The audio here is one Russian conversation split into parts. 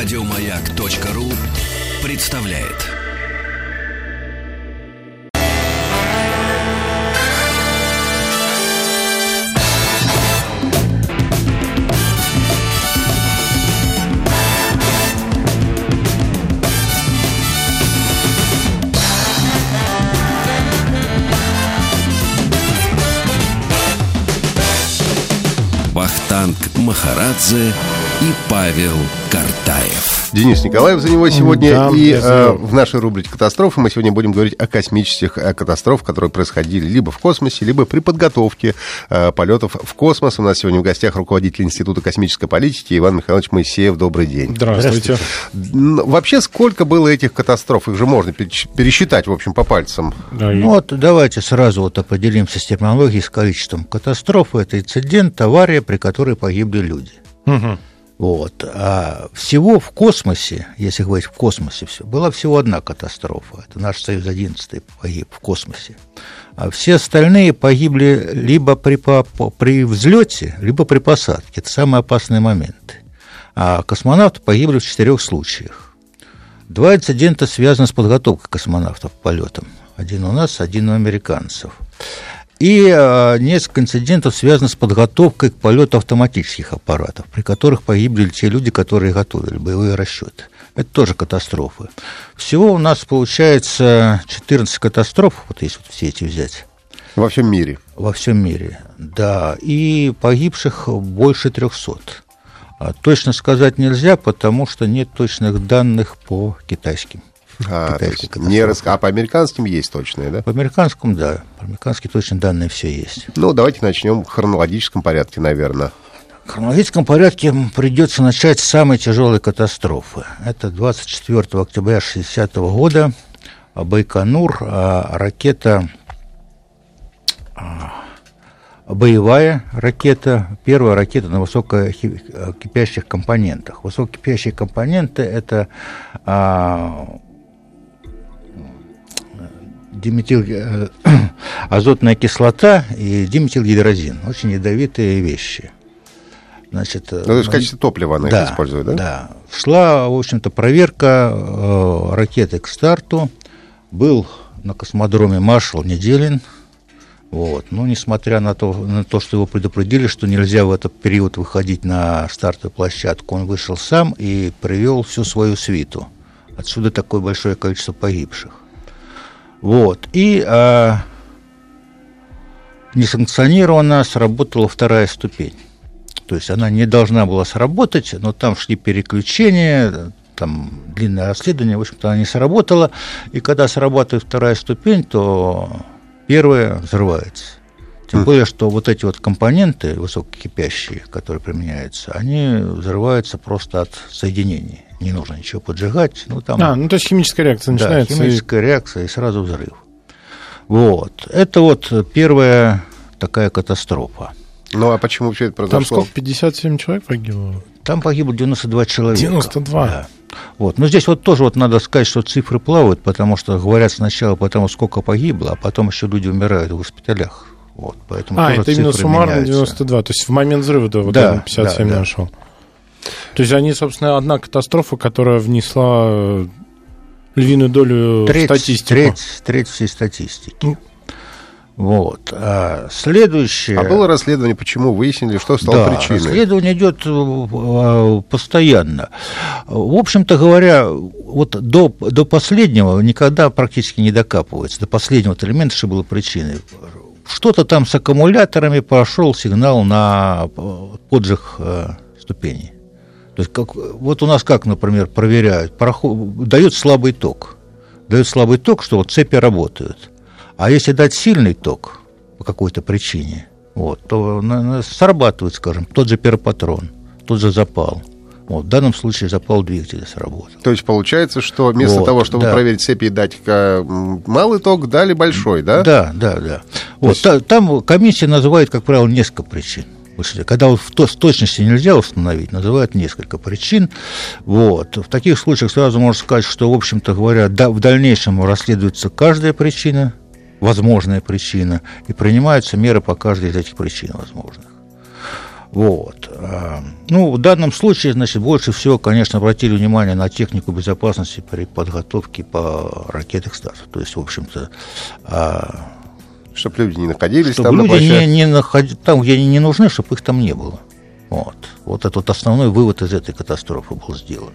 Радиомаяк.ру представляет. Вахтанг Махарадзе и Павел Картаев. Денис Николаев за него сегодня. Да, и э, в нашей рубрике «Катастрофы» мы сегодня будем говорить о космических э, катастрофах, которые происходили либо в космосе, либо при подготовке э, полетов в космос. У нас сегодня в гостях руководитель Института космической политики Иван Михайлович Моисеев. Добрый день. Здравствуйте. Н- Вообще, сколько было этих катастроф? Их же можно пересчитать, в общем, по пальцам. Да, и- Ну вот давайте сразу вот определимся с терминологией, с количеством. Катастрофа – это инцидент, авария, при которой погибли люди. Мгм. Вот. А всего в космосе, если говорить в космосе, все, была всего одна катастрофа. Это наш Союз-11 погиб в космосе. А все остальные погибли либо при, при взлете, либо при посадке. Это самые опасные моменты. А космонавты погибли в четырех случаях. Два инцидента связаны с подготовкой космонавтов к полетам. Один у нас, один у американцев. И э, несколько инцидентов связано с подготовкой к полету автоматических аппаратов, при которых погибли те люди, которые готовили боевые расчеты. Это тоже катастрофы. Всего у нас получается 14 катастроф, вот если вот все эти взять, Во всем мире. во всем мире. Да, и погибших больше 300. А точно сказать нельзя, потому что нет точных данных по китайским. А, есть не рас- а по американским есть точные, да? По американскому, да. По американски точно данные все есть. Ну, давайте начнем в хронологическом порядке, наверное. В хронологическом порядке придется начать с самой тяжелой катастрофы. Это 24 октября 60 года Байконур, а, ракета, а, боевая ракета, первая ракета на высококипящих компонентах. Высококипящие компоненты – это а, диметил, э, азотная кислота и диметилгидрозин. Очень ядовитые вещи. Значит, Ну, то есть в качестве топлива она их использует, да? Да. Шла, в общем-то, проверка э, ракеты к старту. Был на космодроме маршал Неделин. Вот. Но несмотря на то, на то, что его предупредили, что нельзя в этот период выходить на стартовую площадку, он вышел сам и привел всю свою свиту. Отсюда такое большое количество погибших. Вот. И а, несанкционированно сработала вторая ступень. То есть она не должна была сработать, но там шли переключения, там длинное расследование, в общем-то, она не сработала. И когда срабатывает вторая ступень, то первая взрывается. Тем более, что вот эти вот компоненты высококипящие, которые применяются, они взрываются просто от соединений. Не нужно ничего поджигать. Ну, там А, ну то есть химическая реакция да, начинается. и- химическая реакция и сразу взрыв. Вот. Это вот первая такая катастрофа. Ну, а почему все это Там произошло? сколько? 57 человек погибло? Там погибло 92 человека. 92? Да. Вот. Но здесь вот тоже вот надо сказать, что цифры плавают, потому что говорят сначала потому, сколько погибло, а потом еще люди умирают в госпиталях. Вот. Поэтому А, тоже это именно суммарно меняются. 92. То есть в момент взрыва да, вот Да, этот 57 да, да. нашел. То есть они, собственно, одна катастрофа, которая внесла э, львиную долю треть, статистику. Треть, треть всей статистики. Ну. Вот. А следующее... А было расследование, почему выяснили, что стало да, причиной? расследование идет э, постоянно. В общем-то говоря, вот до, до последнего никогда практически не докапывается, до последнего элемента, что было причиной. Что-то там с аккумуляторами пошел сигнал на э, поджиг э, ступеней. То есть как, вот у нас как, например, проверяют, проход, дают слабый ток. Дают слабый ток, что вот цепи работают. А если дать сильный ток по какой-то причине, вот, то на- на- срабатывает, скажем, тот же первопатрон, тот же запал. Вот, в данном случае запал двигателя сработал. То есть получается, что вместо Вот, того, чтобы да. проверить цепи и дать э, малый ток, дали большой, да? Да, да, да. Вот, та- там комиссия называет, как правило, несколько причин. Слушайте, Когда вот в то- с точностью нельзя установить, называют несколько причин. Вот. В таких случаях сразу можно сказать, что, в общем-то говоря, да, в дальнейшем расследуется каждая причина, возможная причина, и принимаются меры по каждой из этих причин возможных. Вот. А, ну, в данном случае, значит, больше всего, конечно, обратили внимание на технику безопасности при подготовке по ракетах старту. То есть, в общем-то... Чтобы люди не находились чтобы там люди не, не наход... там, где они не нужны, чтобы их там не было. Вот. Вот это вот основной вывод из этой катастрофы был сделан.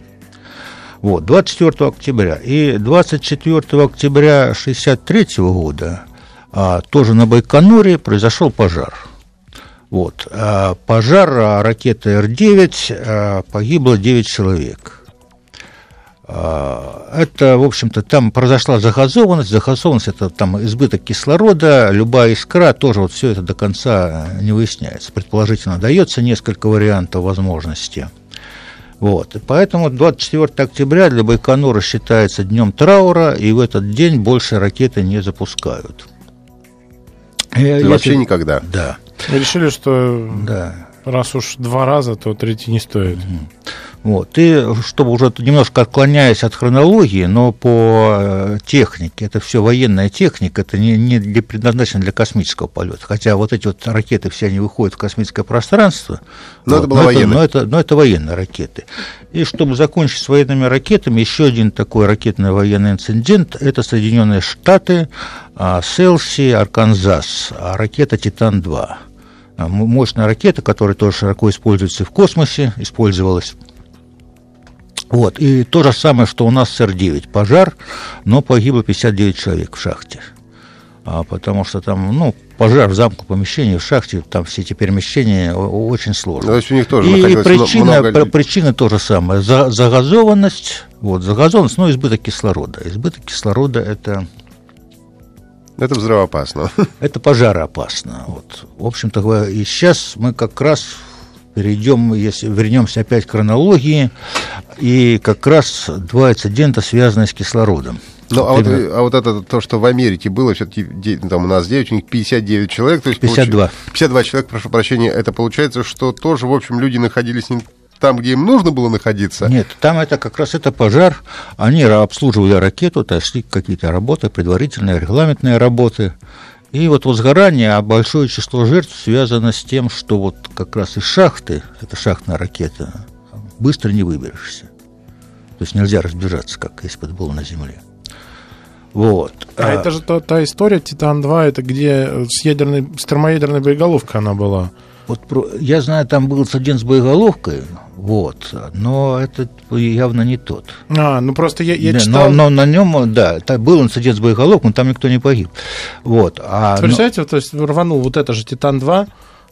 Вот, 24 октября. И 24 октября 1963 года а, тоже на Байконуре произошел пожар. Вот. А, пожар а, ракеты Р-9, а, погибло 9 человек. А, это, в общем-то, там произошла загазованность. Загазованность – это там избыток кислорода, любая искра, тоже вот все это до конца не выясняется. Предположительно, дается несколько вариантов возможности – вот. И поэтому 24 октября для Байконура считается днем траура, и в этот день больше ракеты не запускают. И Если... Вообще никогда. Да. Решили, что да. Раз уж два раза, то третий не стоит. Вот. И чтобы уже немножко отклоняясь от хронологии, но по э, технике, это все военная техника, это не, не для, предназначено для космического полета. Хотя вот эти вот ракеты все они выходят в космическое пространство. Но вот, это была военная. Но это, но это военные ракеты. И чтобы закончить с военными ракетами, еще один такой ракетный военный инцидент – это Соединенные Штаты, а, Селси, Арканзас, а ракета «Титан-2». А, мощная ракета, которая тоже широко используется в космосе, использовалась вот, и то же самое, что у нас с Р-9, пожар, но погибло 59 человек в шахте. А, потому что там, ну, пожар в замку помещении, в шахте, там все эти перемещения очень сложно. То есть у них тоже И причина, много... причина то же самое, за, загазованность, вот, загазованность, но избыток кислорода. Избыток кислорода – это это взрывоопасно. Это пожароопасно. Вот. В общем-то, и сейчас мы как раз перейдем, если вернемся опять к хронологии, и как раз два инцидента связаны с кислородом. Ну, а вот, а вот это то, что в Америке было, все-таки там у нас 9, у них 59 человек. То есть 52. Получ... 52 человека, прошу прощения. Это получается, что тоже, в общем, люди находились не там, где им нужно было находиться? Нет, там это как раз это пожар. Они обслуживали ракету, то шли какие-то работы, предварительные, регламентные работы. И вот возгорание, а большое число жертв связано с тем, что вот как раз из шахты, это шахтная ракета, быстро не выберешься. То есть нельзя разбежаться, как если бы это было на Земле. Вот. А, а это же та, та история Титан-2, это где с ядерной, с термоядерной боеголовкой она была. Вот я знаю, там был инцидент с боеголовкой, вот, но это явно не тот. А, ну просто я, я да, читал... Но, но на нем, да, был инцидент с боеголовкой, но там никто не погиб. Вот, а, Представляете, но... то есть рванул вот это же Титан-2,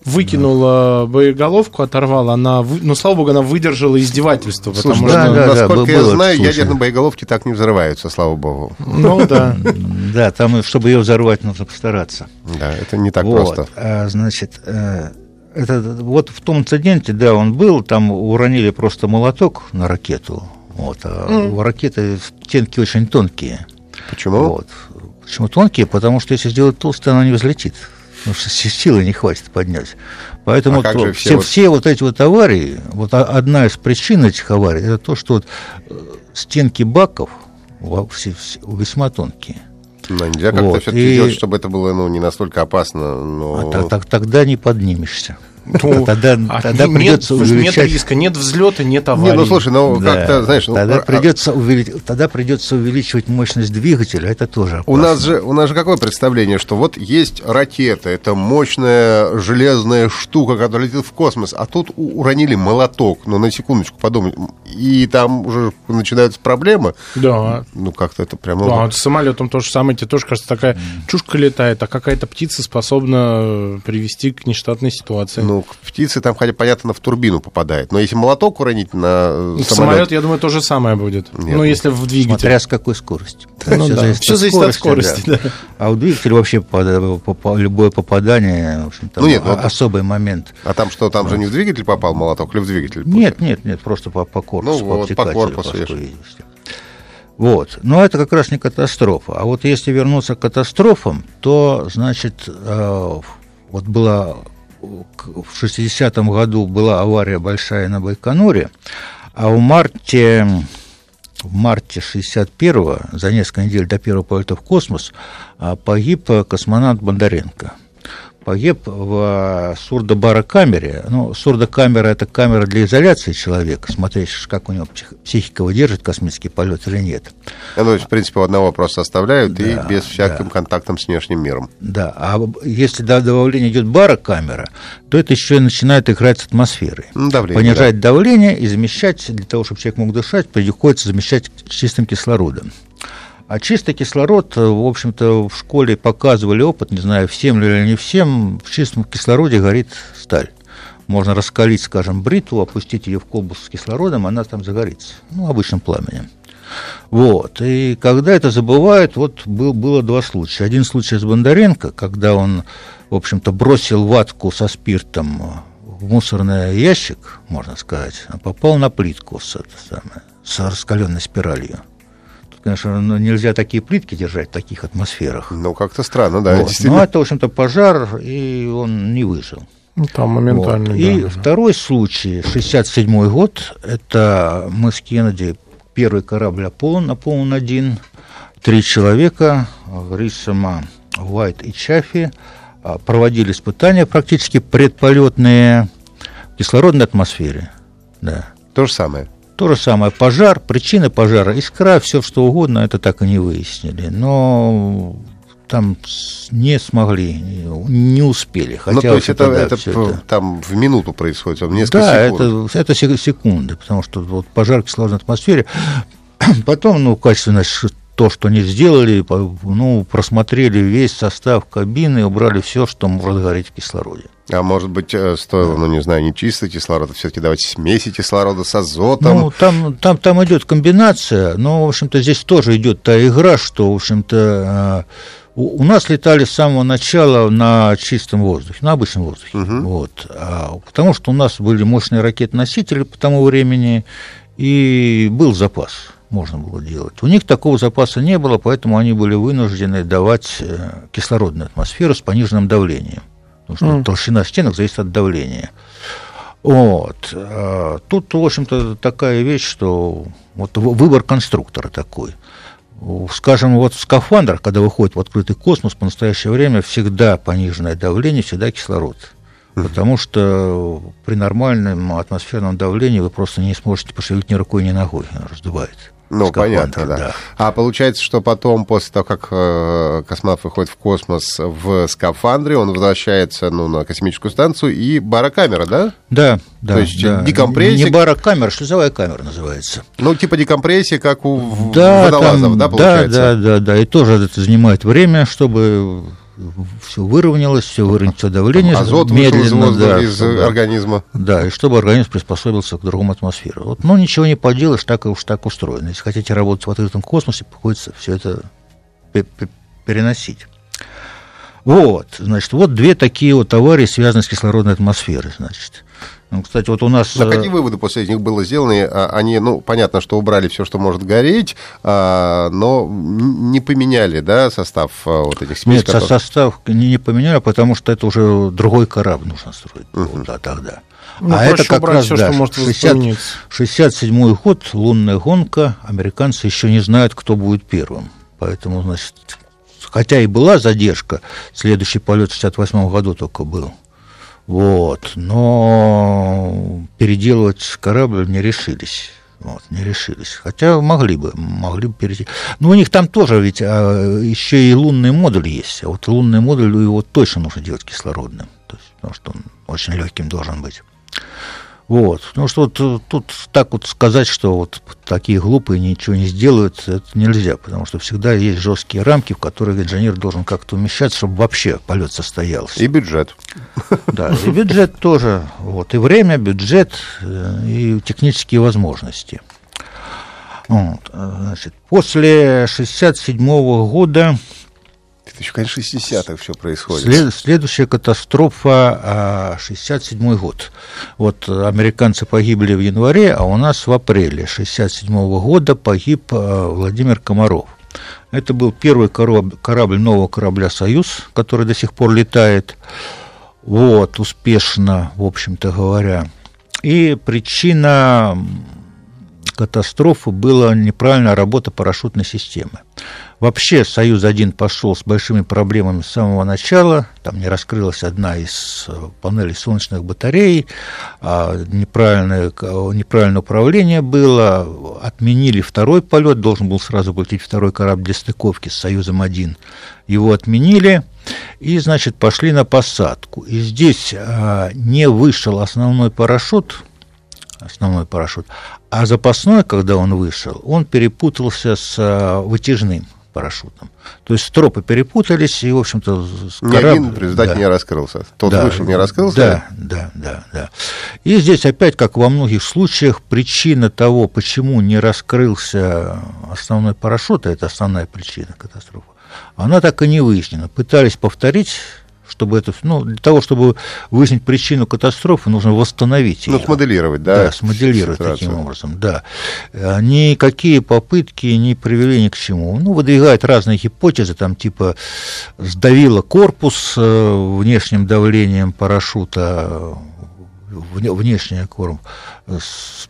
выкинула да. боеголовку, оторвала, она, ну, слава богу, она выдержала издевательство. Слушай, потому да, что, да, насколько да, я знаю, слушай. ядерные боеголовки так не взрываются, слава богу. Ну, да. Да, там, чтобы ее взорвать, нужно постараться. Да, это не так просто. А, значит, э, это, вот в том инциденте, да, он был, там уронили просто молоток на ракету, вот, а mm. у ракеты стенки очень тонкие. Почему? Вот. Почему тонкие? Потому что если сделать толстую, она не взлетит. Потому что силы не хватит поднять. Поэтому а вот, все, все, вот... все вот эти вот аварии, вот одна из причин этих аварий, это то, что вот э, стенки баков весьма тонкие. Но нельзя как-то вот. все-таки и... сделать, чтобы это было ну, не настолько опасно. Но... А, так, тогда не поднимешься. Ну, тогда, а тогда нет, придется увеличать... Нет риска, нет взлета, нет аварии. Не, ну слушай, ну да. как-то, знаешь... Ну, тогда, а... придется увелич... тогда придется увеличивать мощность двигателя, это тоже опасно. У нас, же, у нас же какое представление, что вот есть ракета, это мощная железная штука, которая летит в космос, а тут уронили молоток, ну на секундочку подумай, и там уже начинаются проблемы. Да. Ну как-то это прямо... Да, вот с самолетом то же самое, тебе тоже кажется, такая чушка летает, а какая-то птица способна привести к нештатной ситуации. Ну, птицы там, хотя понятно, в турбину попадает. Но если молоток уронить на самолет... самолет я думаю, то же самое будет. Нет. Ну, если в двигатель. Смотря с какой скоростью. Ну, все, да. зависит, все от зависит от скорости. Да. Да. А у двигателя вообще любое попадание, в общем, ну, нет, ну, особый момент. А там что, там же не в двигатель попал молоток или в двигатель? Нет, нет, нет, просто по, по корпусу, ну, по, вот, по корпусу. Вот. Но это как раз не катастрофа. А вот если вернуться к катастрофам, то, значит, э, вот была в 60-м году была авария большая на Байконуре, а в марте, в марте 61-го, за несколько недель до первого полета в космос, а, погиб космонавт Бондаренко. Погиб в сурдобарокамере. Ну, сурдокамера – это камера для изоляции человека, смотреть, как у него психика выдержит космический полет или нет. Ну, то есть, в принципе, одного просто оставляют да, и без всяким да. контактом с внешним миром. Да, а если до добавления идет барокамера, то это еще и начинает играть с атмосферой. Ну, давление, Понижать да. давление и замещать, для того, чтобы человек мог дышать, приходится замещать чистым кислородом. А чистый кислород, э, в общем-то, в школе показывали опыт, не знаю, всем или не всем, в чистом кислороде горит сталь. Можно раскалить, скажем, бритву, опустить ее в колбу с кислородом, она там загорится, ну, обычным пламенем. Вот. И когда это забывают, вот был, было два случая. Один случай с Бондаренко, когда он, в общем-то, бросил ватку со спиртом в мусорный ящик, можно сказать, а попал на плитку с, это самое, с раскаленной спиралью конечно, ну, нельзя такие плитки держать в таких атмосферах. Ну, как-то странно, да, вот. действительно. Ну, это, в общем-то, пожар, и он не выжил. Ну, там моментально, вот. И да. второй случай, 67 год, это мы с Кеннеди, первый корабль Аполлон, Аполлон-1, три человека, Рисома, Уайт и Чаффи, а, проводили испытания практически предполетные в кислородной атмосфере. Да. То же самое. То же самое пожар, причины пожара, искра, все что угодно, это так и не выяснили. Но там не смогли, не успели. Хотя, ну, то есть это, это, это там в минуту происходит, в несколько да, секунд. это, это секунды, потому что вот пожар в кислородной атмосфере, потом, ну, качественно то, что не сделали, ну, просмотрели весь состав кабины, убрали все, что может гореть в кислороде. А может быть, э, стоило, ну, не знаю, не чистый кислород, а все-таки давать смеси кислорода с азотом? Ну, там, там, там идет комбинация, но, в общем-то, здесь тоже идет та игра, что, в общем-то, э, у, нас летали с самого начала на чистом воздухе, на обычном воздухе. Угу. Вот, а, потому что у нас были мощные ракеты-носители по тому времени, и был запас можно было делать. У них такого запаса не было, поэтому они были вынуждены давать э, кислородную атмосферу с пониженным давлением потому что mm. толщина стенок зависит от давления. Вот. А тут, в общем-то, такая вещь, что вот выбор конструктора такой. Скажем, вот в скафандрах, когда выходит в открытый космос, по настоящее время всегда пониженное давление, всегда кислород. Потому что при нормальном атмосферном давлении вы просто не сможете пошевелить ни рукой, ни ногой, раздувает. Ну, понятно, да. да. А получается, что потом, после того, как э, космонавт выходит в космос в скафандре, он возвращается ну, на космическую станцию и барокамера, да? Да, да. То есть да. декомпрессия... Не барокамера, шлюзовая камера называется. Ну, типа декомпрессия, как у да, водолазов, там, да, получается? Да, да, да, да. И тоже это занимает время, чтобы все выровнялось, все выровнялось, давление Азот медленно из, да, из да, организма. Да, и чтобы организм приспособился к другому атмосфере. Вот, ну, ничего не поделаешь, так уж так устроено. Если хотите работать в открытом космосе, приходится все это переносить. Вот, значит, вот две такие вот аварии, связанные с кислородной атмосферой, значит. Ну, кстати, вот у нас... А какие выводы после них было сделаны? А, они, ну, понятно, что убрали все, что может гореть, а, но не поменяли, да, состав вот этих смесей? Нет, которых... состав не, не поменяли, потому что это уже другой корабль нужно строить uh-huh. да, тогда. Ну, а это как раз, все, да, что может 60, 67-й год, лунная гонка, американцы еще не знают, кто будет первым. Поэтому, значит, хотя и была задержка, следующий полет в 68 году только был. Вот. Но переделывать корабль не решились. Вот, не решились. Хотя могли бы, могли бы перейти. Но у них там тоже ведь а, еще и лунный модуль есть. А вот лунный модуль его точно нужно делать кислородным. То есть, потому что он очень легким должен быть. Вот. Ну что вот, э, тут так вот сказать, что вот такие глупые ничего не сделают, это нельзя, потому что всегда есть жесткие рамки, в которых инженер должен как-то умещаться, чтобы вообще полет состоялся. И бюджет. Да, и бюджет тоже. Вот. И время, бюджет, э, и технические возможности. Вот. Значит, после 67 года еще, конечно, 60-х все происходит. След, следующая катастрофа 67 год. Вот американцы погибли в январе, а у нас в апреле 67 года погиб а, Владимир Комаров. Это был первый корабль, корабль нового корабля «Союз», который до сих пор летает. Вот, успешно, в общем-то говоря. И причина катастрофы была неправильная работа парашютной системы. Вообще «Союз-1» пошел с большими проблемами с самого начала. Там не раскрылась одна из э, панелей солнечных батарей, а неправильное, неправильное управление было. Отменили второй полет, должен был сразу полететь второй корабль для стыковки с «Союзом-1». Его отменили. И, значит, пошли на посадку. И здесь а, не вышел основной парашют, основной парашют, а запасной, когда он вышел, он перепутался с а, вытяжным парашютом. То есть стропы перепутались, и, в общем-то, корабль... Ни один результате да. не раскрылся. Тот да. вышел, не раскрылся? Да, да, да, да. И здесь опять, как во многих случаях, причина того, почему не раскрылся основной парашют, а это основная причина катастрофы, она так и не выяснена. Пытались повторить чтобы это, ну, для того, чтобы выяснить причину катастрофы, нужно восстановить ее. Ну, смоделировать, да? Да, смоделировать ситуацию. таким образом, да. Никакие попытки не привели ни к чему. Ну, выдвигают разные гипотезы, там, типа, сдавило корпус э, внешним давлением парашюта, внешний корм,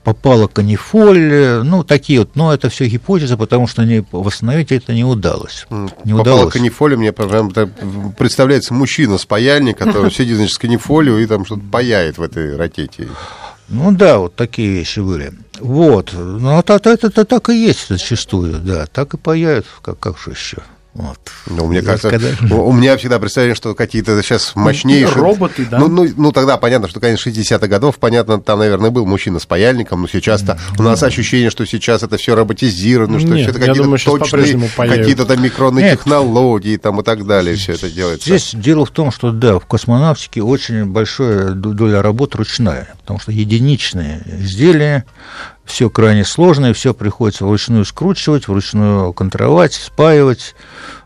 попала канифоль, ну, такие вот, но это все гипотезы, потому что не, восстановить это не удалось. Не попала удалось. канифоль, мне представляется мужчина с паяльник, который сидит, значит, с канифолью и там что-то паяет в этой ракете. Ну да, вот такие вещи были. Вот. Ну, это, это, это так и есть зачастую, да. Так и паяют, как, как же еще. Вот. Ну, мне кажется, когда... у меня всегда представление, что какие-то сейчас ну, мощнейшие... Роботы, да? Ну, ну, ну тогда понятно, что, конечно, 60-х годов, понятно, там, наверное, был мужчина с паяльником, но сейчас-то у нас ощущение, что сейчас это все роботизировано, что Нет, все это какие-то думаю, точные, какие-то там микронные Нет. технологии там, и так далее, все это делается. Здесь дело в том, что, да, в космонавтике очень большая доля работы ручная, потому что единичные изделия, все крайне сложное, все приходится вручную скручивать, вручную контровать, спаивать,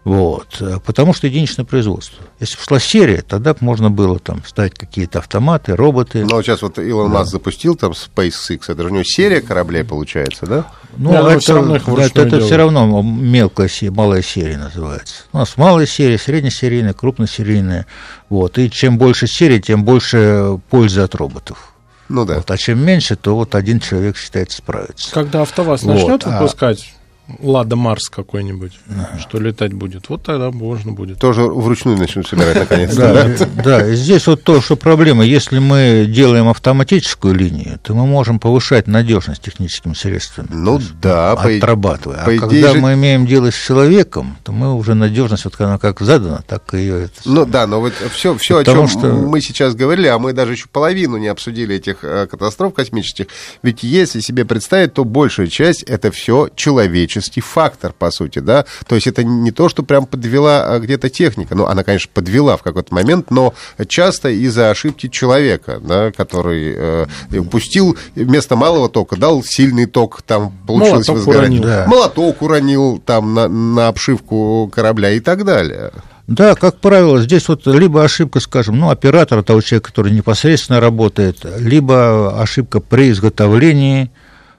вот, потому что единичное производство. Если бы шла серия, тогда бы можно было там ставить какие-то автоматы, роботы. Но сейчас вот Илон да. Маск запустил там SpaceX, это же у него серия кораблей получается, да? Ну, Я это, все равно, это, это все равно мелкая, малая серия называется. У нас малая серия, среднесерийная, крупносерийная. Вот. И чем больше серий, тем больше пользы от роботов. Ну да. Вот, а чем меньше, то вот один человек считается справится. Когда АвтоВАЗ вот, начнет выпускать Лада Марс какой-нибудь, да. что летать будет. Вот тогда можно будет. Тоже вручную начнут собирать наконец-то, да? Здесь вот то, что проблема. Если мы делаем автоматическую линию, то мы можем повышать надежность техническими средствами. Ну да, отрабатывая. А когда мы имеем дело с человеком, то мы уже надежность, вот она как задана, так и ее... Ну да, но вот все, все о чем мы сейчас говорили, а мы даже еще половину не обсудили этих э, катастроф космических, ведь если себе представить, то большая часть это все человечество человеческий фактор, по сути, да, то есть это не то, что прям подвела а, где-то техника, ну, она, конечно, подвела в какой-то момент, но часто из-за ошибки человека, да, который э, пустил вместо малого тока, дал сильный ток, там получилось Молоток возгорание. Уронил. Да. Молоток уронил там на, на обшивку корабля и так далее. Да, как правило, здесь вот либо ошибка, скажем, ну, оператора, того человека, который непосредственно работает, либо ошибка при изготовлении,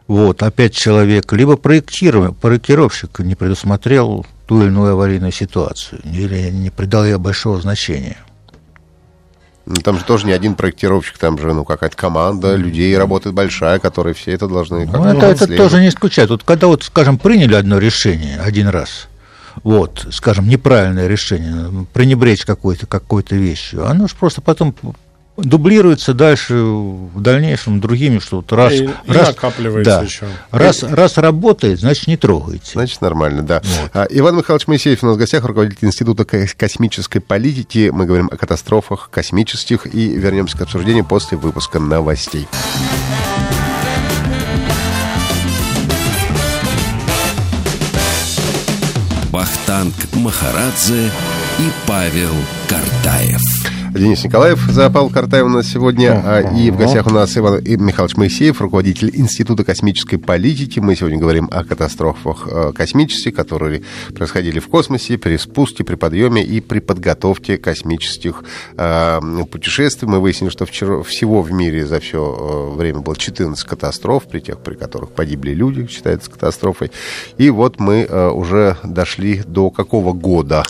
вот, опять человек, либо проектировщик не предусмотрел ту или иную аварийную ситуацию, или не придал ей большого значения. Ну, там же тоже не один проектировщик, там же ну, какая-то команда людей работает большая, которые все это должны ну, это, это тоже не исключает. Вот когда, вот, скажем, приняли одно решение один раз, вот, скажем, неправильное решение, пренебречь какой-то какой вещью, оно же просто потом дублируется дальше в дальнейшем другими, что вот раз, и, раз, накапливается да, еще. Раз, раз работает, значит, не трогайте. Значит, нормально, да. Вот. А, Иван Михайлович Моисеев у нас в гостях, руководитель Института космической политики. Мы говорим о катастрофах космических и вернемся к обсуждению после выпуска новостей. Вахтанг Махарадзе и Павел Картаев. Денис Николаев за Павел Картаев у нас сегодня. Uh-huh. И в гостях у нас Иван Михайлович Моисеев, руководитель Института космической политики. Мы сегодня говорим о катастрофах э, космических, которые происходили в космосе, при спуске, при подъеме и при подготовке космических э, путешествий. Мы выяснили, что вчера, всего в мире за все э, время было 14 катастроф, при тех, при которых погибли люди, считается катастрофой. И вот мы э, уже дошли до какого года?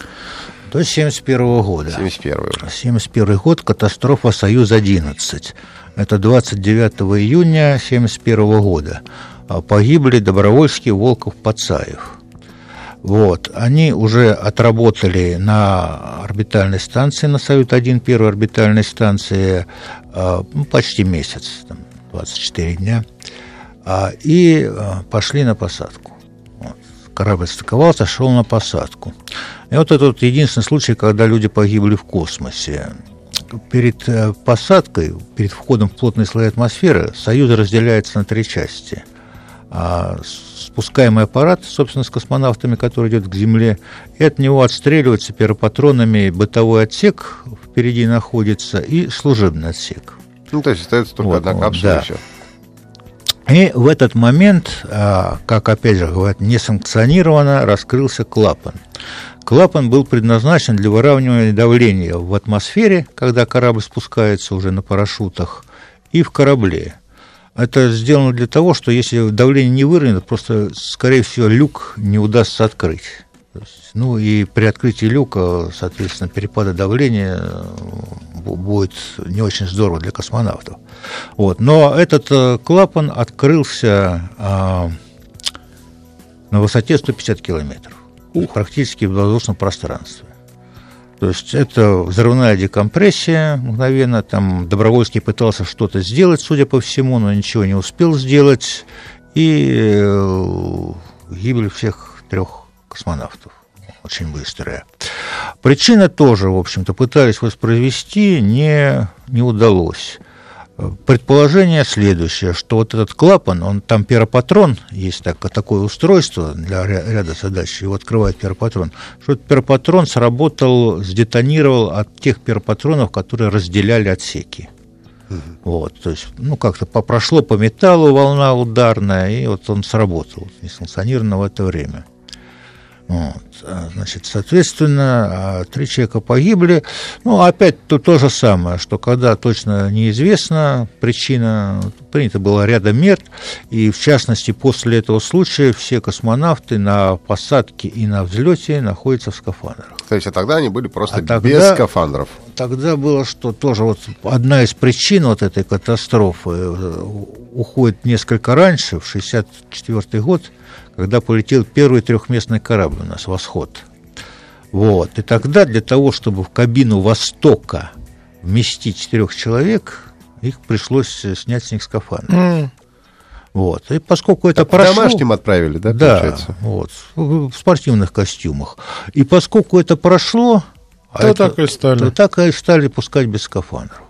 До 1971 года. 71 71 год, катастрофа «Союз-11». Это 29 июня 1971 года. а, погибли Добровольский, Волков, Пацаев. Вот. Они уже отработали на орбитальной станции, на Соют-1, первой орбитальной станции, а, ну, почти месяц, там, 24 дня, и пошли на посадку. Корабль стыковался, шел на посадку. И вот это вот единственный случай, когда люди погибли в космосе перед э, посадкой, перед входом в плотные слои атмосферы Союз разделяется на три части. А спускаемый аппарат, собственно, с космонавтами, который идет к Земле, и от него отстреливается пиропатронами бытовой отсек, впереди находится, и служебный отсек. Ну, то есть остается только вот, одна капсула да. все. И в этот момент, а, как опять же говорят, несанкционированно раскрылся клапан. Клапан был предназначен для выравнивания давления в атмосфере, когда корабль спускается уже на парашютах, и в корабле. Это сделано для того, что если давление не выровняется, просто, скорее всего, люк не удастся открыть. Ну и при открытии люка, соответственно, перепада давления э, будет не очень здорово для космонавтов. Вот. Но этот э, клапан открылся а, на высоте 150 километров ух, практически в воздушном пространстве. То есть это взрывная декомпрессия мгновенно. Там Добровольский пытался что-то сделать, судя по всему, но ничего не успел сделать. И э, гибель всех трех космонавтов очень быстрая. Причина тоже, в общем-то, пытались воспроизвести, не, не удалось. Предположение следующее, что вот этот клапан, он там пиропатрон, есть так, такое устройство для ряда задач, его открывает пиропатрон, что этот пиропатрон сработал, сдетонировал от тех пиропатронов, которые разделяли отсеки. Угу. Вот, то есть, ну, как-то прошло по металлу волна ударная, и вот он сработал несанкционированно в это время. Вот. А, значит, соответственно, а, три человека погибли. Ну, опять то, то же самое, что когда точно неизвестна причина, принято было рядом мер, и в частности после этого случая все космонавты на посадке и на взлете находятся в скафандрах. То есть, а тогда они были просто а тогда, без скафандров? Тогда было, что тоже вот одна из причин вот этой катастрофы э, уходит несколько раньше, в 1964 год, когда полетел первый трехместный корабль у нас «Восход». Вот. И тогда для того, чтобы в кабину «Востока» вместить четырех человек, их пришлось снять с них скафандр. Mm. Вот. И поскольку это так прошло... домашним отправили, да, да, получается? вот, в спортивных костюмах. И поскольку это прошло... А то это, так и стали. То так и стали пускать без скафандров.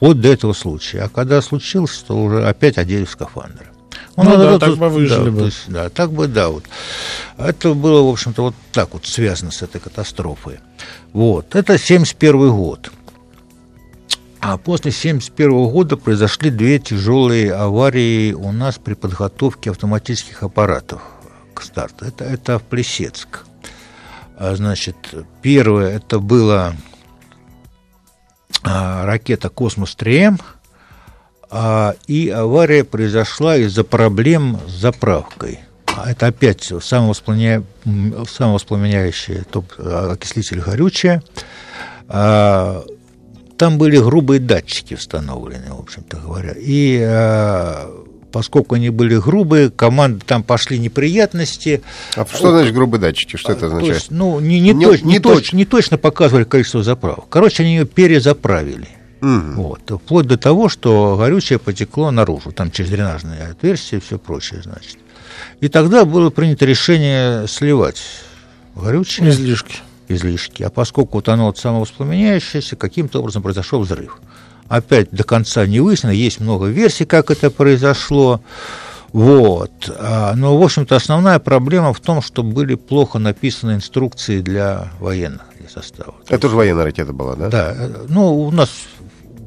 Вот до этого случая. А когда случилось, то уже опять одели скафандры. Ну, ну да, так бы выжили да, бы. Есть, да, так бы, да. Вот. Это было, в общем-то, вот так вот связано с этой катастрофой. Вот. Это 71 год. А после 1971 года произошли две тяжелые аварии у нас при подготовке автоматических аппаратов к старту. Это, это в Плесецк. А, значит, первое это была ракета «Космос-3М», а, и авария произошла из-за проблем с заправкой. А это опять самовоспламеня... самовоспламеняющий топ... окислитель горючее. Там были грубые датчики установлены, в общем-то говоря. И поскольку они были грубые, команды там пошли неприятности. А что значит грубые датчики? Что это означает? То есть, ну, не, не, не, точ, не, точ, не точно показывали количество заправок. Короче, они ее перезаправили. Угу. Вот, вплоть до того, что горючее потекло наружу, там через дренажные отверстия и все прочее, значит. И тогда было принято решение сливать горючее. Излишки. Излишки. А поскольку вот оно вот самовоспламеняющееся, каким-то образом произошел взрыв. Опять до конца не выяснено, есть много версий, как это произошло. Вот. А, но, в общем-то, основная проблема в том, что были плохо написаны инструкции для военных, для состава. Это же военная ракета была, да? Да. Ну, у нас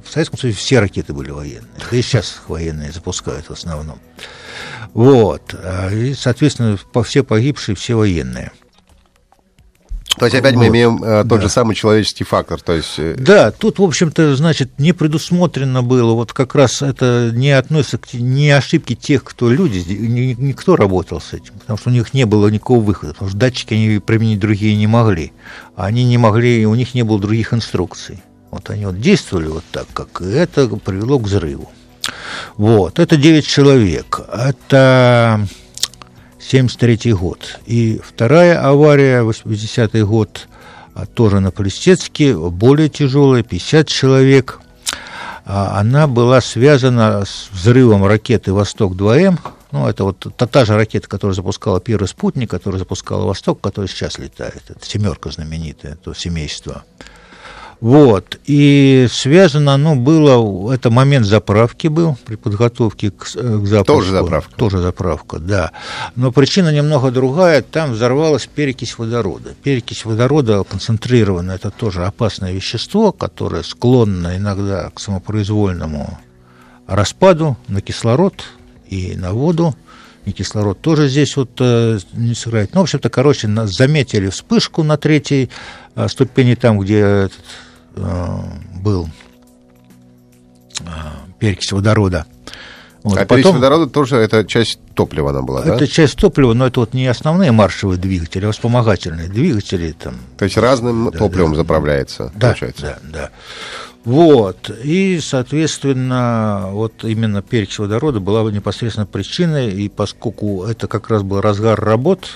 в Советском Союзе все ракеты были военные. Да и сейчас военные запускают в основном. Вот. А, и, соответственно, все погибшие, все военные. То есть опять вот. мы имеем э, тот да. же самый человеческий фактор. То есть... Э, да, тут, в общем-то, значит, не предусмотрено было. Вот как раз это не относится к не ошибки тех, кто люди, никто работал с этим, потому что у них не было никакого выхода, потому что датчики они применить другие не могли. Они не могли, у них не было других инструкций. Вот они вот действовали вот так, как и это привело к взрыву. Вот, это 9 человек. Это 73 год. И вторая авария, 80-й год, а, тоже на Плестецке, более тяжелая, 50 человек. А, она была связана с взрывом ракеты «Восток-2М». Ну, это вот та, та же ракета, которая запускала первый спутник, которая запускала «Восток», который сейчас летает. Это «семерка» знаменитая, то семейство. Вот. И связано, ну, было, это момент заправки был, при подготовке к, э, к запуску. Тоже заправка. Тоже заправка, да. Но причина немного другая, там взорвалась перекись водорода. Перекись водорода концентрированная, это тоже опасное вещество, которое склонно иногда к самопроизвольному распаду на кислород и на воду и кислород тоже здесь вот э, не сыграет. Ну, в общем-то, короче, заметили вспышку на третьей э, ступени, там, где этот, был э, перекись водорода. Вот. А Потом, водорода тоже это часть топлива она была, это да? часть топлива, но это вот не основные маршевые двигатели, а вспомогательные двигатели. Там, То есть разным да, топливом да, заправляется, да, получается? Да, да. Вот, и, соответственно, вот именно перекись водорода была непосредственно причиной, и поскольку это как раз был разгар работ,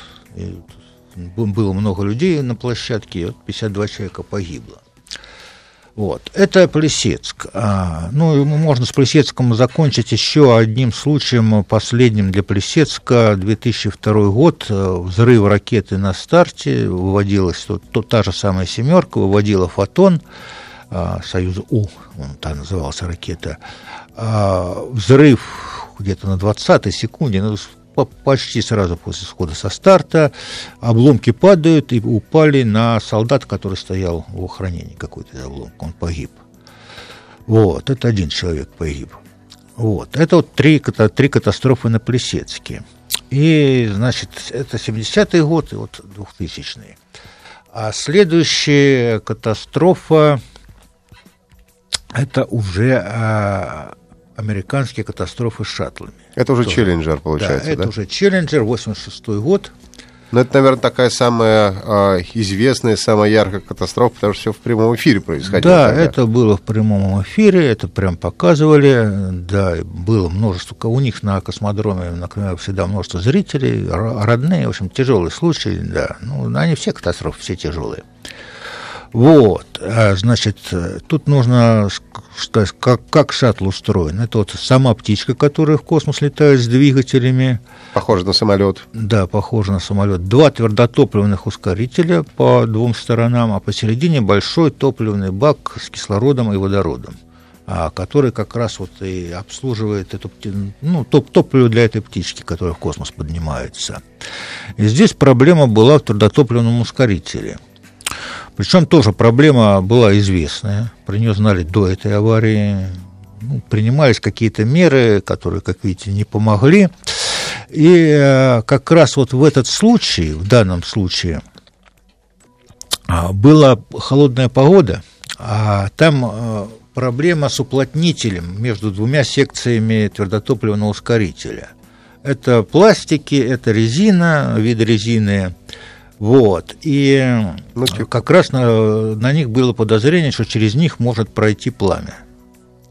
было много людей на площадке, вот 52 человека погибло. Вот. Это Плесецк. А, ну, можно с Плесецком закончить еще одним случаем, последним для Плесецка. 2002 год, э, взрыв ракеты на старте, выводилась то, то, та же самая «семерка», выводила «Фотон», а, «Союз У», он так назывался ракета. А, взрыв где-то на 20-й секунде, ну, почти сразу после схода со старта. Обломки падают и упали на солдата, который стоял в охранении. Какой-то обломок, он погиб. Вот, это один человек погиб. Вот, это вот три, три катастрофы на Плесецке. И, значит, это 70-й год и вот 2000-й. А следующая катастрофа это уже а, американские катастрофы с шаттлами. Это уже тоже. Челленджер, получается, да? это да? уже Челленджер, 86 год. Ну, это, наверное, такая самая э, известная, самая яркая катастрофа, потому что все в прямом эфире происходило. Да, тогда. это было в прямом эфире, это прям показывали, да, было множество, у них на космодроме, например, всегда множество зрителей, родные, в общем, тяжелые случаи, да, ну, они все катастрофы, все тяжелые. Вот, а, значит, тут нужно сказать, как, как шаттл устроен. Это вот сама птичка, которая в космос летает с двигателями. Похоже на самолет. Да, похоже на самолет. Два твердотопливных ускорителя по двум сторонам, а посередине большой топливный бак с кислородом и водородом а, который как раз вот и обслуживает эту ну, топ топливо для этой птички, которая в космос поднимается. И здесь проблема была в твердотопливном ускорителе. Причем тоже проблема была известная, про нее знали до этой аварии, ну, принимались какие-то меры, которые, как видите, не помогли. И э, как раз вот в этот случай, в данном случае, э, была холодная погода, а там э, проблема с уплотнителем между двумя секциями твердотопливного ускорителя. Это пластики, это резина, виды резины, вот. И ну, типа. как раз на, на них было подозрение, что через них может пройти пламя.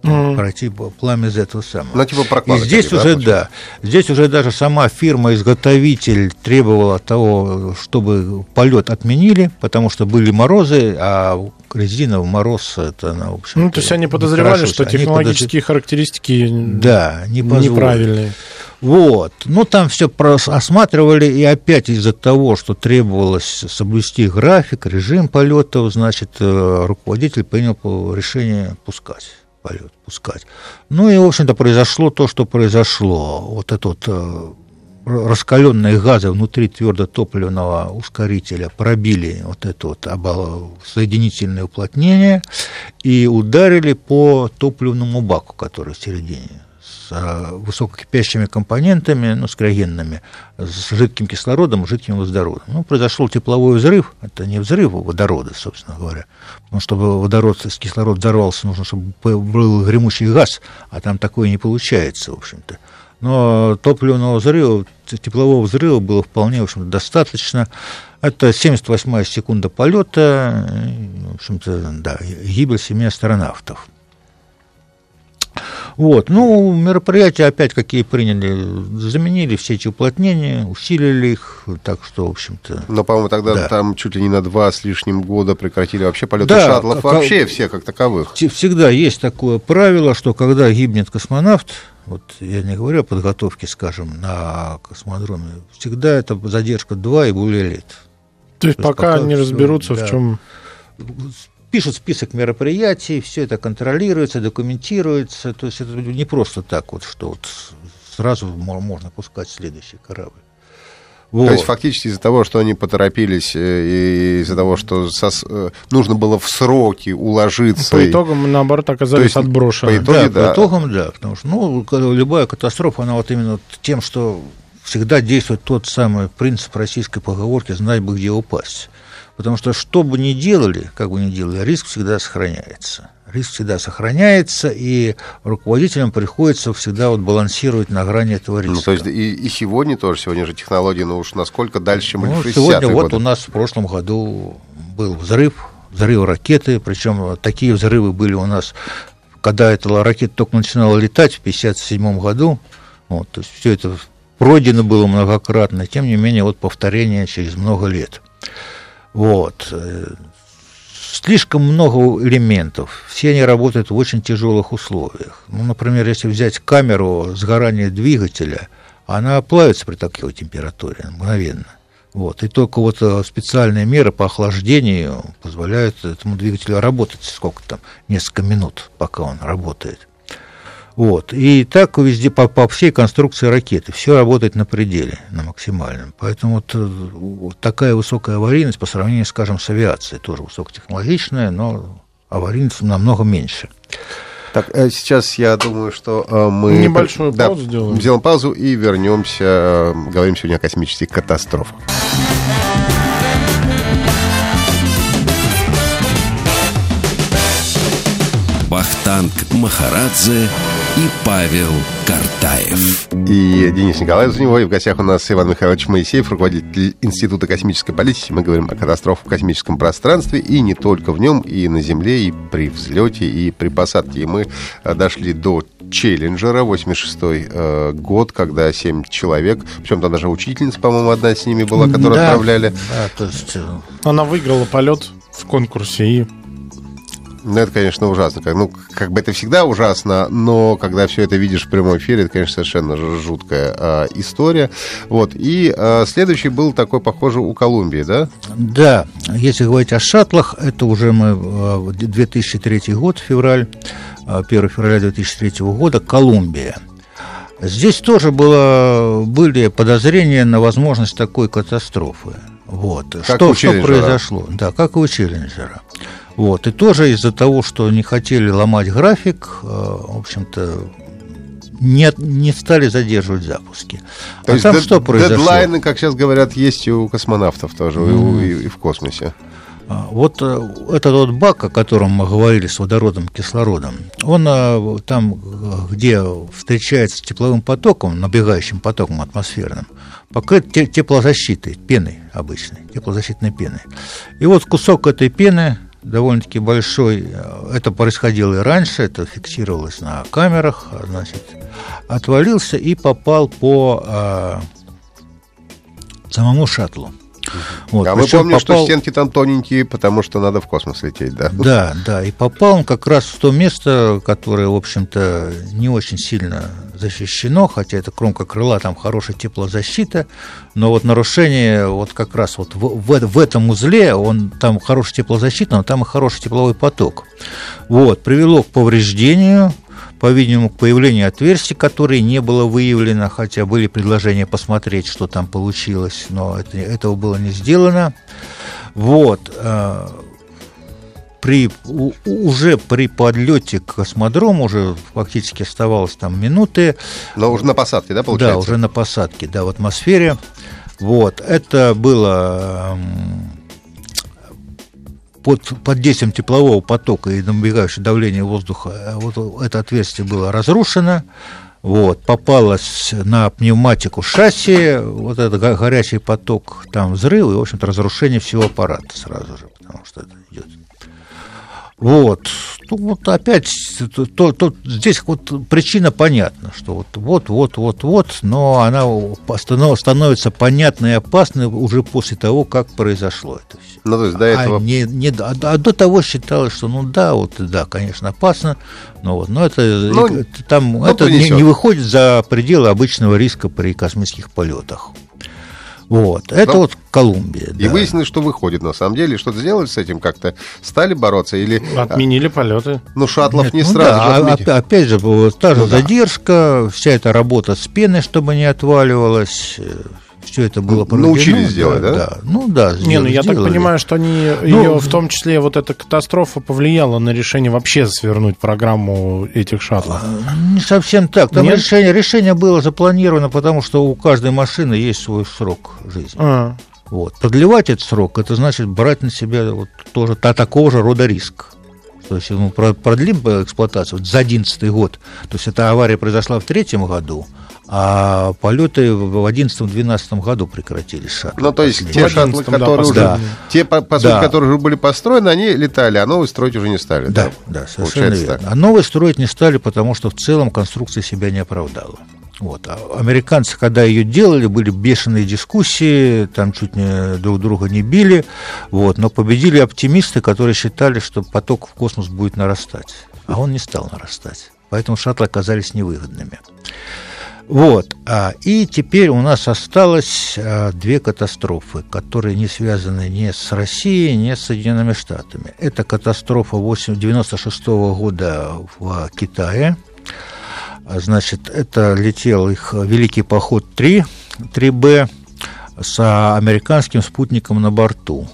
Mm-hmm. Пройти пламя из этого самого. Ну, типа И здесь уже, да, да, здесь уже даже сама фирма-изготовитель требовала того, чтобы полет отменили, потому что были морозы, а резина в мороз это, она, в общем Ну, то есть они подозревали, что технологические подозр... характеристики да, не неправильные. Вот. Ну, там все осматривали, и опять из-за того, что требовалось соблюсти график, режим полетов, значит, э, руководитель принял решение пускать полет, пускать. Ну и, в общем-то, произошло то, что произошло. Вот этот вот э, раскаленные газы внутри твердотопливного ускорителя пробили вот это вот соединительное уплотнение и ударили по топливному баку, который в середине с э, высококипящими компонентами, ну, с криогенными, с жидким кислородом, жидким водородом. Ну, произошел тепловой взрыв, это не взрыв водорода, собственно говоря, что чтобы водород с кислород взорвался, нужно, чтобы был гремучий газ, а там такое не получается, в общем-то. Но топливного взрыва, теплового взрыва было вполне, в общем достаточно. Это 78-я секунда полета, в общем-то, да, гибель семи астронавтов. Вот. Ну, мероприятия опять какие приняли, заменили все эти уплотнения, усилили их, так что, в общем-то... Но, по-моему, тогда да. там чуть ли не на два с лишним года прекратили вообще полеты Да, шаттлов, как- вообще все как таковых. Всегда есть такое правило, что когда гибнет космонавт, вот я не говорю о подготовке, скажем, на космодроме, всегда это задержка 2 и более лет. То есть То есть пока пока не разберутся, да. в чем... Пишут список мероприятий, все это контролируется, документируется. То есть это не просто так вот, что вот сразу мо- можно пускать следующий корабль. Вот. То есть фактически из-за того, что они поторопились, э, и из-за того, что сос- э, нужно было в сроки уложиться. По и- итогам мы, наоборот, оказались есть отброшены. по итоге- да, да. по итогам, да. Потому что ну, любая катастрофа, она вот именно тем, что всегда действует тот самый принцип российской поговорки «знать бы, где упасть». Потому что что бы ни делали, как бы ни делали, риск всегда сохраняется. Риск всегда сохраняется, и руководителям приходится всегда вот балансировать на грани этого риска. Ну, то есть и, и сегодня тоже, сегодня же технологии, ну уж насколько дальше, чем Ну, в 60-е сегодня вот годы. у нас в прошлом году был взрыв, взрыв ракеты, причем такие взрывы были у нас, когда эта ракета только начинала летать в 1957 году. Вот, то есть все это пройдено было многократно, тем не менее вот повторение через много лет. Вот. э, Слишком много элементов. Все они работают в очень тяжелых условиях. Ну, например, если взять камеру сгорания двигателя, она плавится при такой температуре мгновенно. Вот. И только вот э, специальные меры по охлаждению позволяют этому двигателю работать сколько там, несколько минут, пока он работает. Вот. И так везде по, по всей конструкции ракеты. Все работает на пределе, на максимальном. Поэтому вот, э, вот такая высокая аварийность по сравнению, скажем, с авиацией. Тоже высокотехнологичная, но аварийность намного меньше. Так, э, сейчас я думаю, что э, мы... Небольшую паузу сделаем. Сделаем паузу и вернемся. Говорим сегодня о космических катастрофах. Вахтанг Махарадзе и Павел Картаев. И Денис Николаев за него, и в гостях у нас Иван Михайлович Моисеев, руководитель Института космической политики. Мы говорим о катастрофах в космическом пространстве, и не только в нем, и на Земле, и при взлете, и при посадке. И мы э, дошли до Челленджера, 86-й э, год, когда 7 человек, причем там даже учительница, по-моему, одна с ними была, которую Да, отправляли. Да, то есть, Она выиграла полет в конкурсе и Ну, это, конечно, ужасно. Как, ну, как бы это всегда ужасно, но когда все это видишь в прямом эфире, это, конечно, совершенно жуткая а, история. Вот. И а, следующий был такой, похоже, у Колумбии, да? Да, если говорить о шаттлах, это уже мы э, в 2003 год, февраль, э, 1 февраля 2003 года, Колумбия. Здесь тоже было, были подозрения на возможность такой катастрофы. Вот. Как что, у что произошло? Да, как и у Челленджера. Вот. И тоже из-за того, что не хотели ломать график, э, в общем-то, не, не стали задерживать запуски. То а есть там дед- что произошло? дедлайны, как сейчас говорят, есть и у космонавтов тоже, и у- и, и в космосе. А, Вот э, этот вот бак, о котором мы говорили с водородом, кислородом, он э, там, где встречается с тепловым потоком, набегающим потоком атмосферным, покрыт те- теплозащитой, пеной обычной, теплозащитной пеной. И вот кусок этой пены довольно-таки большой, э, это происходило и раньше, это фиксировалось на камерах, значит, отвалился и попал по э, самому шаттлу. Вот, а мы причем помним, что попал- стенки там тоненькие, потому что надо в космос лететь, да. да, да, и попал он как раз в то место, которое, в общем-то, не очень сильно защищено, хотя это кромка крыла, там хорошая теплозащита, но вот нарушение вот как раз вот в, в, в этом узле, он там хорошая теплозащита, но там и хороший тепловой поток. Вот, привело к повреждению, по-видимому, к появлению отверстий, которые не было выявлено, хотя были предложения посмотреть, что там получилось, но это, этого было не сделано. Вот. э, При, у- уже при подлете к космодрому уже фактически оставалось там минуты. Но уже на посадке, да, получается? Да, уже на посадке, да, в атмосфере. Вот, это было эм, под, под действием теплового потока и набегающего давления воздуха. э, Вот это отверстие было разрушено. Вот, попалось на пневматику шасси, вот этот го- горячий поток, там взрыв и, в общем-то, разрушение всего аппарата сразу же, потому что это идет. Вот. Ну, вот опять, то, то, здесь вот причина понятна, что вот, вот, вот, вот, вот, но она становится понятной и опасной уже после того, как произошло это все. Ну, то есть до этого... А, не, не, а, а до того считалось, что ну да, вот да, конечно, опасно, но, вот, но это, ну, там, ну, это не, не выходит за пределы обычного риска при космических полетах. Вот. Это Но... вот Колумбия. И да. выяснилось, что выходит на самом деле. Что-то сделали с этим как-то? Стали бороться или... Отменили полеты. Ну, шаттлов Нет, не ну, сразу да, же отменили. Опять же, та же ну, задержка, да. вся эта работа с пеной, чтобы не отваливалась все это было проведено. Научились делать, да? да? Ну да, сделали, Не, ну я сделали. так понимаю, что они, ну, ее, в том числе вот эта катастрофа повлияла на решение вообще свернуть программу этих шаттлов. А, не совсем так. Там решение, решение было запланировано, потому что у каждой машины есть свой срок жизни. А. Вот. Продлевать этот срок, это значит брать на себя вот тоже та, такого же рода риск. То есть мы продлим эксплуатацию вот за 2011 год. То есть эта авария произошла в третьем году, а полеты в 2011-2012 году прекратились шаттлы. Ну, то есть те шаттлы, которые уже, да. те, по, по сути, да. которые уже были построены, они летали, а новые строить уже не стали. Да, да, да совершенно верно. Так. А новые строить не стали, потому что в целом конструкция себя не оправдала. Вот. А американцы, когда ее делали, были бешеные дискуссии, там чуть не друг друга не били, вот. но победили оптимисты, которые считали, что поток в космос будет нарастать. А он не стал нарастать. Поэтому шаттлы оказались невыгодными. Вот. А, и теперь у нас осталось а, две катастрофы, которые не связаны ни с Россией, ни с Соединенными Штатами. Это катастрофа 1996 -го года в Китае. Значит, это летел их Великий поход 3, 3Б с американским спутником на борту.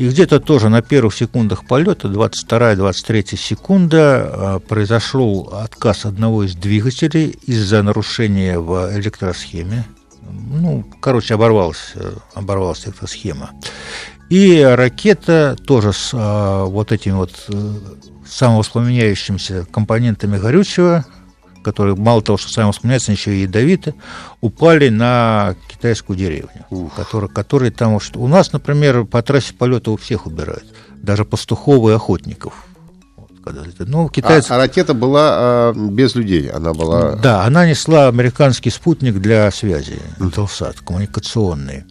И где-то тоже на первых секундах полета, 22-23 секунда, а, произошел отказ одного из двигателей из-за нарушения в электросхеме. Ну, короче, оборвалась, оборвалась электросхема. И ракета тоже с а, вот этими вот э, самовоспламеняющимися компонентами горючего которые мало того, что сами воспламеняются, еще и ядовиты, упали на китайскую деревню, которая, которые там... У нас, например, по трассе полета у всех убирают, даже пастухов и охотников. Ну, китайцы... а, а ракета была а, без людей, она была... Да, она несла американский спутник для связи, Intelsat, коммуникационный.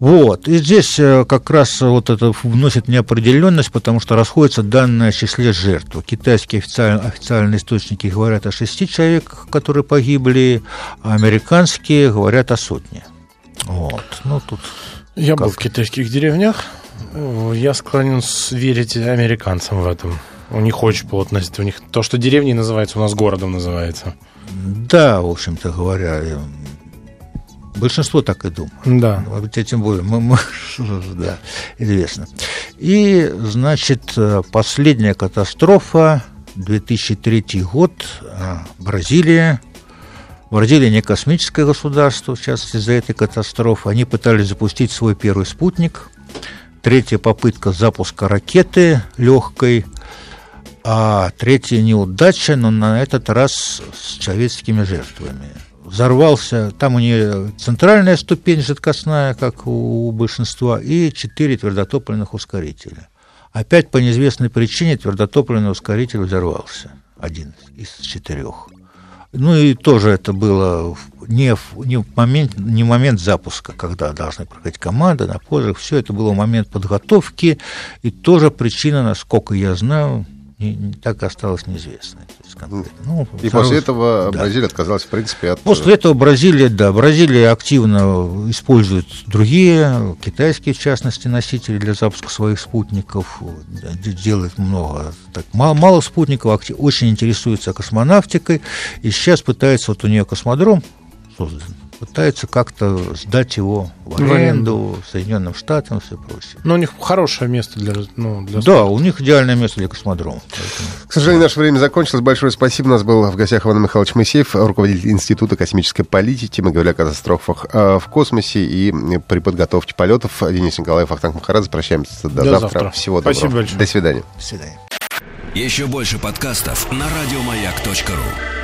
Вот. И здесь э, как раз вот это вносит неопределенность, потому что расходятся данные о числе жертв. Китайские официальные, официальные источники говорят о шести человек, которые погибли, а американские говорят о сотне. Вот. Ну, тут Я как... был в китайских деревнях. Я склонен верить американцам в этом. У них очень плотность. У них то, что деревней называется, у нас городом называется. Да, в общем-то говоря, Большинство так и думает. Да. Тем более, мы, мы, да, известно. И, значит, последняя катастрофа, 2003 год, а, Бразилия. Бразилия не космическое государство, в частности, из-за этой катастрофы. Они пытались запустить свой первый спутник. Третья попытка запуска ракеты легкой, а третья неудача, но на этот раз с человеческими жертвами взорвался, там у нее центральная ступень жидкостная, как у большинства, и четыре твердотопливных ускорителя. Опять по неизвестной причине твердотопливный ускоритель взорвался, один из четырех. Ну и тоже это было не в, не в момент, не в момент запуска, когда должны проходить команда на позже, все это было в момент подготовки, и тоже причина, насколько я знаю, не, не так осталось неизвестной. Ну, и сразу, после этого да. Бразилия отказалась, в принципе, от... После этого Бразилия, да, Бразилия активно использует другие, китайские, в частности, носители для запуска своих спутников, делает много, так, мало, мало спутников, очень интересуется космонавтикой, и сейчас пытается, вот у нее космодром создан, пытаются как-то сдать его в аренду Соединенным Штатам и все прочее. Но у них хорошее место для... Ну, для да, у них идеальное место для космодрома. Поэтому... К сожалению, наше время закончилось. Большое спасибо. У нас был в гостях Иван Михайлович Моисеев, руководитель Института космической политики. Мы говорили о катастрофах э, в космосе и при подготовке полетов. Денис Николаев, Ахтанг Махарадзе. Прощаемся до, до завтра. завтра. Всего спасибо доброго. Большое. До свидания. До свидания. Еще больше подкастов на радиомаяк.ру